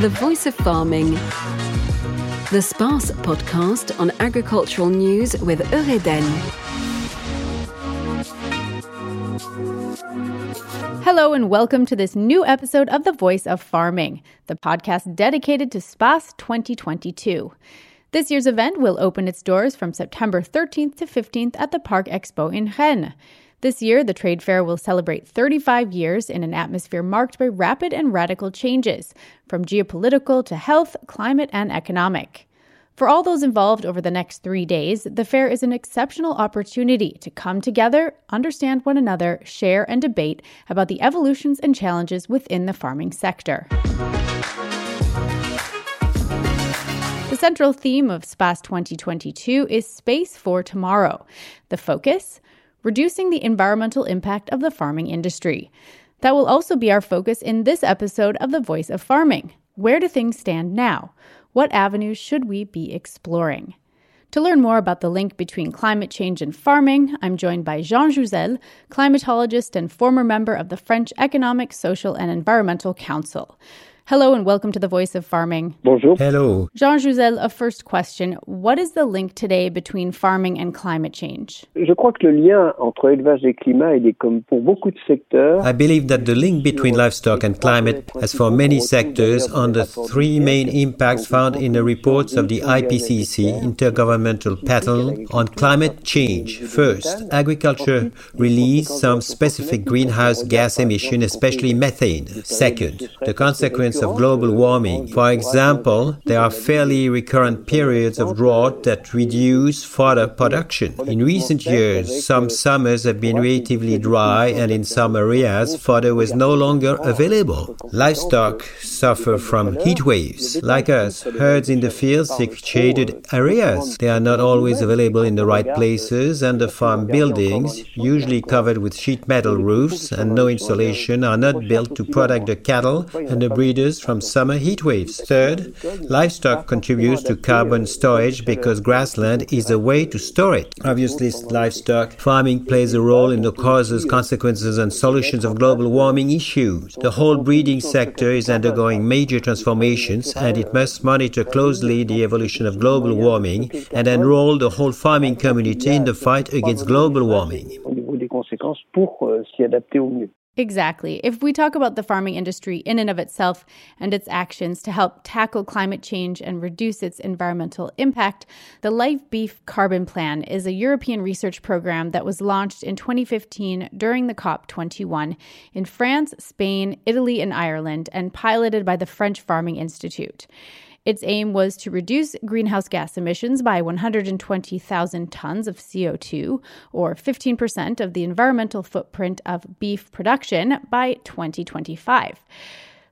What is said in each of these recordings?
The Voice of Farming. The SPACE podcast on agricultural news with Eureden. Hello, and welcome to this new episode of The Voice of Farming, the podcast dedicated to SPACE 2022. This year's event will open its doors from September 13th to 15th at the Parc Expo in Rennes. This year, the trade fair will celebrate 35 years in an atmosphere marked by rapid and radical changes, from geopolitical to health, climate, and economic. For all those involved over the next three days, the fair is an exceptional opportunity to come together, understand one another, share, and debate about the evolutions and challenges within the farming sector. The central theme of SPACE 2022 is Space for Tomorrow. The focus? Reducing the environmental impact of the farming industry. That will also be our focus in this episode of The Voice of Farming. Where do things stand now? What avenues should we be exploring? To learn more about the link between climate change and farming, I'm joined by Jean Jouzel, climatologist and former member of the French Economic, Social and Environmental Council. Hello and welcome to the Voice of Farming. Bonjour. Hello. Jean Jouzel, a first question. What is the link today between farming and climate change? Je crois que le lien entre élevage et climat, il est comme pour beaucoup de secteurs. I believe that the link between livestock and climate, as for many sectors, on the three main impacts found in the reports of the IPCC Intergovernmental Panel on Climate Change. First, agriculture released some specific greenhouse gas emission, especially methane. Second, the consequence of global warming. For example, there are fairly recurrent periods of drought that reduce fodder production. In recent years, some summers have been relatively dry, and in some areas, fodder was no longer available. Livestock suffer from heat waves. Like us, herds in the fields seek shaded areas. They are not always available in the right places, and the farm buildings, usually covered with sheet metal roofs and no insulation, are not built to protect the cattle and the breeders from summer heat waves. Third, livestock contributes to carbon storage because grassland is a way to store it. Obviously, livestock farming plays a role in the causes, consequences, and solutions of global warming issues. The whole breeding sector is undergoing major transformations, and it must monitor closely the evolution of global warming and enroll the whole farming community in the fight against global warming. Exactly. If we talk about the farming industry in and of itself and its actions to help tackle climate change and reduce its environmental impact, the Life Beef Carbon Plan is a European research program that was launched in 2015 during the COP21 in France, Spain, Italy, and Ireland, and piloted by the French Farming Institute. Its aim was to reduce greenhouse gas emissions by 120,000 tons of CO2, or 15% of the environmental footprint of beef production by 2025.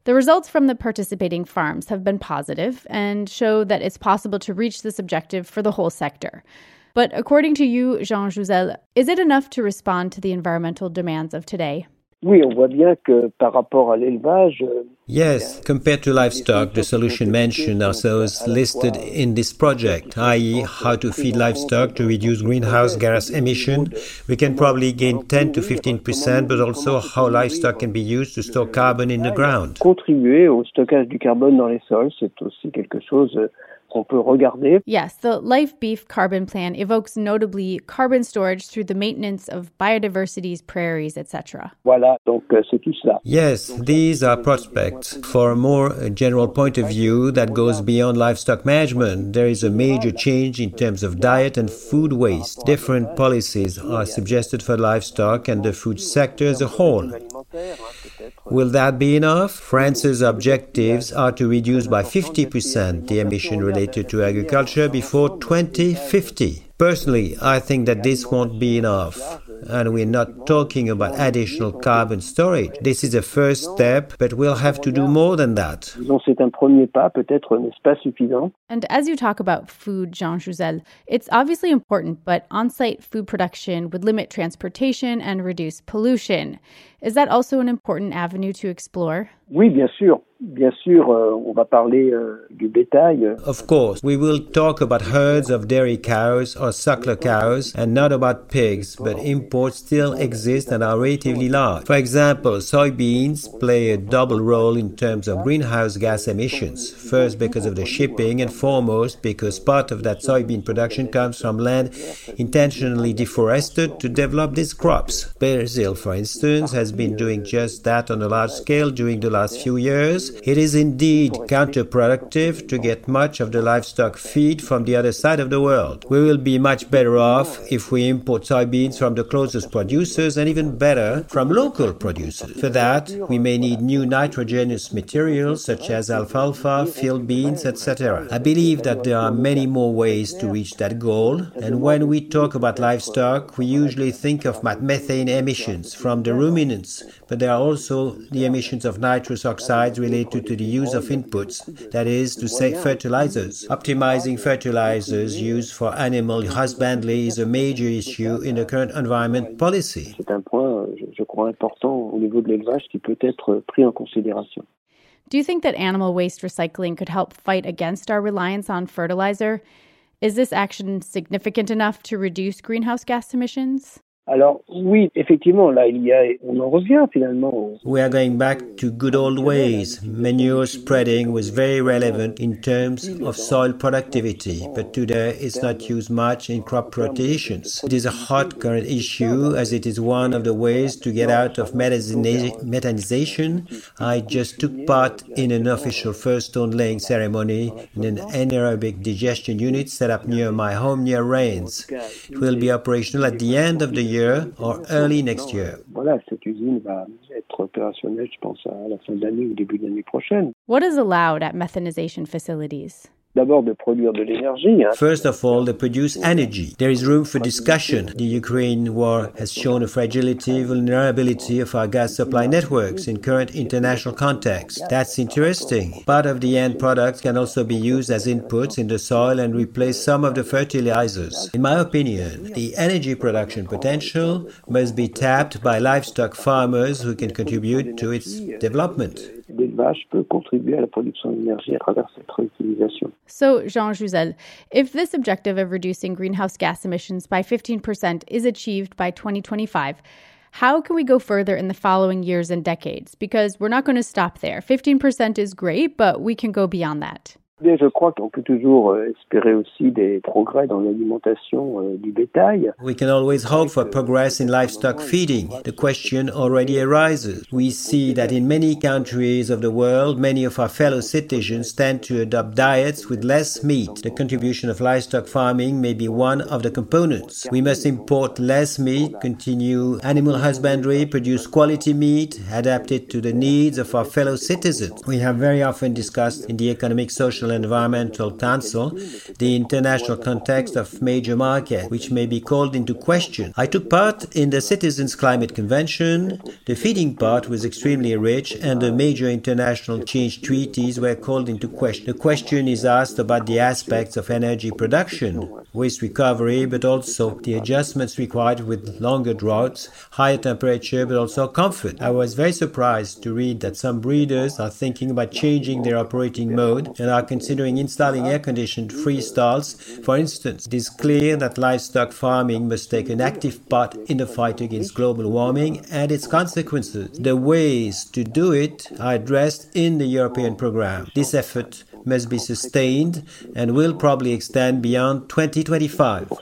The results from the participating farms have been positive and show that it's possible to reach this objective for the whole sector. But according to you, Jean Jouzel, is it enough to respond to the environmental demands of today? Oui, on voit bien que par rapport à l'élevage, euh, Yes, compared to livestock, the solution mentioned are those listed in this project, i.e., how to feed livestock to reduce greenhouse gas emission. We can probably gain 10 to 15 percent, but also how livestock can be used to store carbon in the ground. contribuer au stockage du carbone dans les sols, c'est aussi quelque chose euh, qu'on peut regarder. Yes, the Life Beef Carbon Plan evokes notably carbon storage through the maintenance of biodiversities, prairies, etc. Voilà, donc euh, c'est tout cela. Yes, these are prospects. For a more uh, general point of view that goes beyond livestock management, there is a major change in terms of diet and food waste. Different policies are suggested for livestock and the food sector as a whole. Will that be enough? France's objectives are to reduce by 50% the emission related to agriculture before 2050. Personally, I think that this won't be enough. And we're not talking about additional carbon storage. This is a first step, but we'll have to do more than that. C'est un premier pas, peut-être n'est-ce pas suffisant. And as you talk about food, Jean Jouzel, it's obviously important, but on site food production would limit transportation and reduce pollution. Is that also an important avenue to explore? Oui, bien sûr. Bien sûr, euh, on va parler euh, du bétail. Of course, we will talk about herds of dairy cows or suckler cows and not about pigs, but imports still exist and are relatively large. For example, soybeans play a double role in terms of greenhouse gas emissions. First, because of the shipping, and foremost, because part of that soybean production comes from land intentionally deforested to develop these crops. Brazil, for instance, has been doing just that on a large scale during the last few years it is indeed counterproductive to get much of the livestock feed from the other side of the world. We will be much better off if we import soybeans from the closest producers and even better from local producers. For that, we may need new nitrogenous materials such as alfalfa, field beans, etc. I believe that there are many more ways to reach that goal, and when we talk about livestock, we usually think of methane emissions from the ruminants, but there are also the emissions of nitrous oxides related related to the use of inputs, that is to say fertilizers. Optimizing fertilizers used for animal husbandry is a major issue in the current environment policy. C'est un point, je crois, important au niveau de l'élevage qui peut être pris en considération. Do you think that animal waste recycling could help fight against our reliance on fertilizer? Is this action significant enough to reduce greenhouse gas emissions? Alors oui, effectivement, là, il y a, on en revient finalement. We are going back to good old ways. Manure spreading was very relevant in terms of soil productivity, but today it's not used much in crop rotations. It is a hot current issue as it is one of the ways to get out of methanization. I just took part in an official first stone laying ceremony in an anaerobic digestion unit set up near my home near Rennes. It will be operational at the end of the year year or early next year. Euh, voilà, cette usine va être opérationnelle, je pense, à la fin de l'année ou début de l'année prochaine. What is allowed at methanization facilities? First of all, they produce energy. There is room for discussion. The Ukraine war has shown a fragility, vulnerability of our gas supply networks in current international context. That's interesting. Part of the end products can also be used as inputs in the soil and replace some of the fertilizers. In my opinion, the energy production potential must be tapped by livestock farmers who can contribute to its development. Peut contribuer à la production d'énergie à travers cette réutilisation. So, Jean Jouzel, if this objective of reducing greenhouse gas emissions by 15% is achieved by 2025, how can we go further in the following years and decades? Because we're not going to stop there. 15% is great, but we can go beyond that. Je crois qu'on peut toujours euh, espérer aussi des progrès dans l'alimentation euh, du bétail. We can always hope for euh, progress in livestock feeding. The question already arises. We see that in many countries of the world, many of our fellow citizens tend to adopt diets with less meat. The contribution of livestock farming may be one of the components. We must import less meat, continue animal husbandry, produce quality meat, adapted to the needs of our fellow citizens. We have very often discussed in the economic, social, Environmental Council the international context of major markets, which may be called into question. I took part in the Citizens Climate Convention. The feeding part was extremely rich, and the major international change treaties were called into question. The question is asked about the aspects of energy production, waste recovery, but also the adjustments required with longer droughts, higher temperature, but also comfort. I was very surprised to read that some breeders are thinking about changing their operating mode and are considering installing air conditioned free stalls. For instance, it is clear that livestock farming must take an active part in the fight against global warming and its consequences. The ways to do it are addressed in the European program. This effort must be sustained and will probably extend beyond 2025.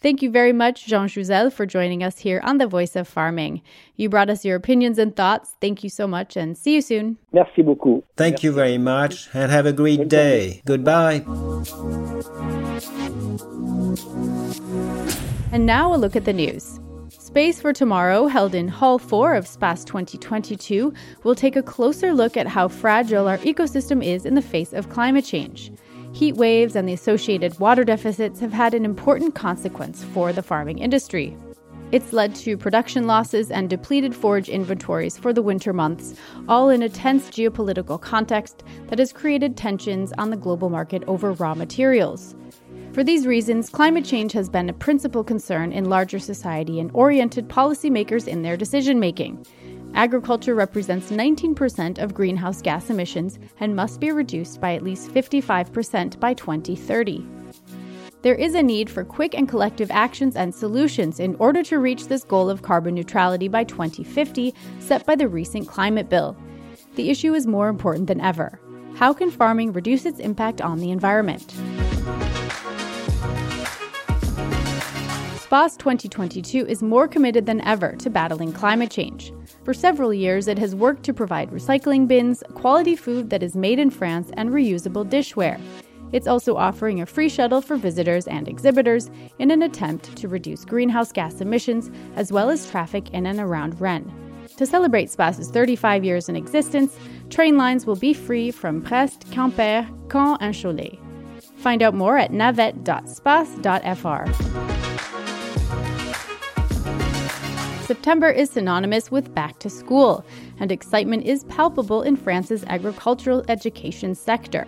Thank you very much, Jean Jouzel, for joining us here on The Voice of Farming. You brought us your opinions and thoughts. Thank you so much and see you soon. Merci beaucoup. Thank Merci. you very much and have a great day. Goodbye. And now a look at the news. Space for Tomorrow, held in Hall 4 of SPACE 2022, will take a closer look at how fragile our ecosystem is in the face of climate change. Heat waves and the associated water deficits have had an important consequence for the farming industry. It's led to production losses and depleted forage inventories for the winter months, all in a tense geopolitical context that has created tensions on the global market over raw materials. For these reasons, climate change has been a principal concern in larger society and oriented policymakers in their decision making. Agriculture represents 19% of greenhouse gas emissions and must be reduced by at least 55% by 2030. There is a need for quick and collective actions and solutions in order to reach this goal of carbon neutrality by 2050 set by the recent climate bill. The issue is more important than ever. How can farming reduce its impact on the environment? SPACE 2022 is more committed than ever to battling climate change. For several years, it has worked to provide recycling bins, quality food that is made in France, and reusable dishware. It's also offering a free shuttle for visitors and exhibitors in an attempt to reduce greenhouse gas emissions as well as traffic in and around Rennes. To celebrate SPACE's 35 years in existence, train lines will be free from Brest, Quimper, Caen, and Cholet. Find out more at navette.space.fr. September is synonymous with back to school, and excitement is palpable in France's agricultural education sector.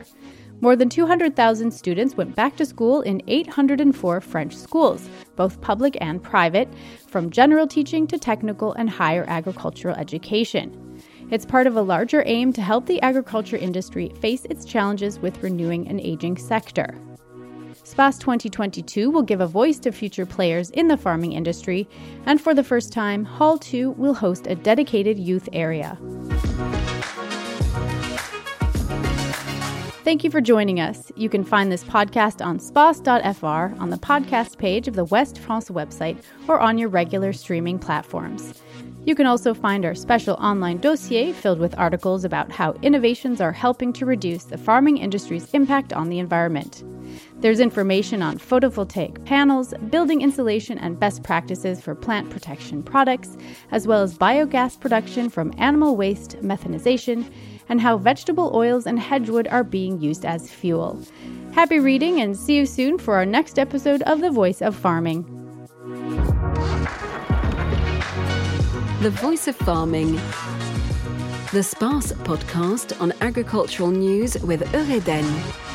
More than 200,000 students went back to school in 804 French schools, both public and private, from general teaching to technical and higher agricultural education. It's part of a larger aim to help the agriculture industry face its challenges with renewing an aging sector. SPACE 2022 will give a voice to future players in the farming industry, and for the first time, Hall 2 will host a dedicated youth area. Thank you for joining us. You can find this podcast on space.fr on the podcast page of the West France website or on your regular streaming platforms. You can also find our special online dossier filled with articles about how innovations are helping to reduce the farming industry's impact on the environment. There's information on photovoltaic panels, building insulation, and best practices for plant protection products, as well as biogas production from animal waste, methanization, and how vegetable oils and hedgewood are being used as fuel. Happy reading and see you soon for our next episode of The Voice of Farming. The Voice of Farming. The SPACE podcast on agricultural news with Eureden.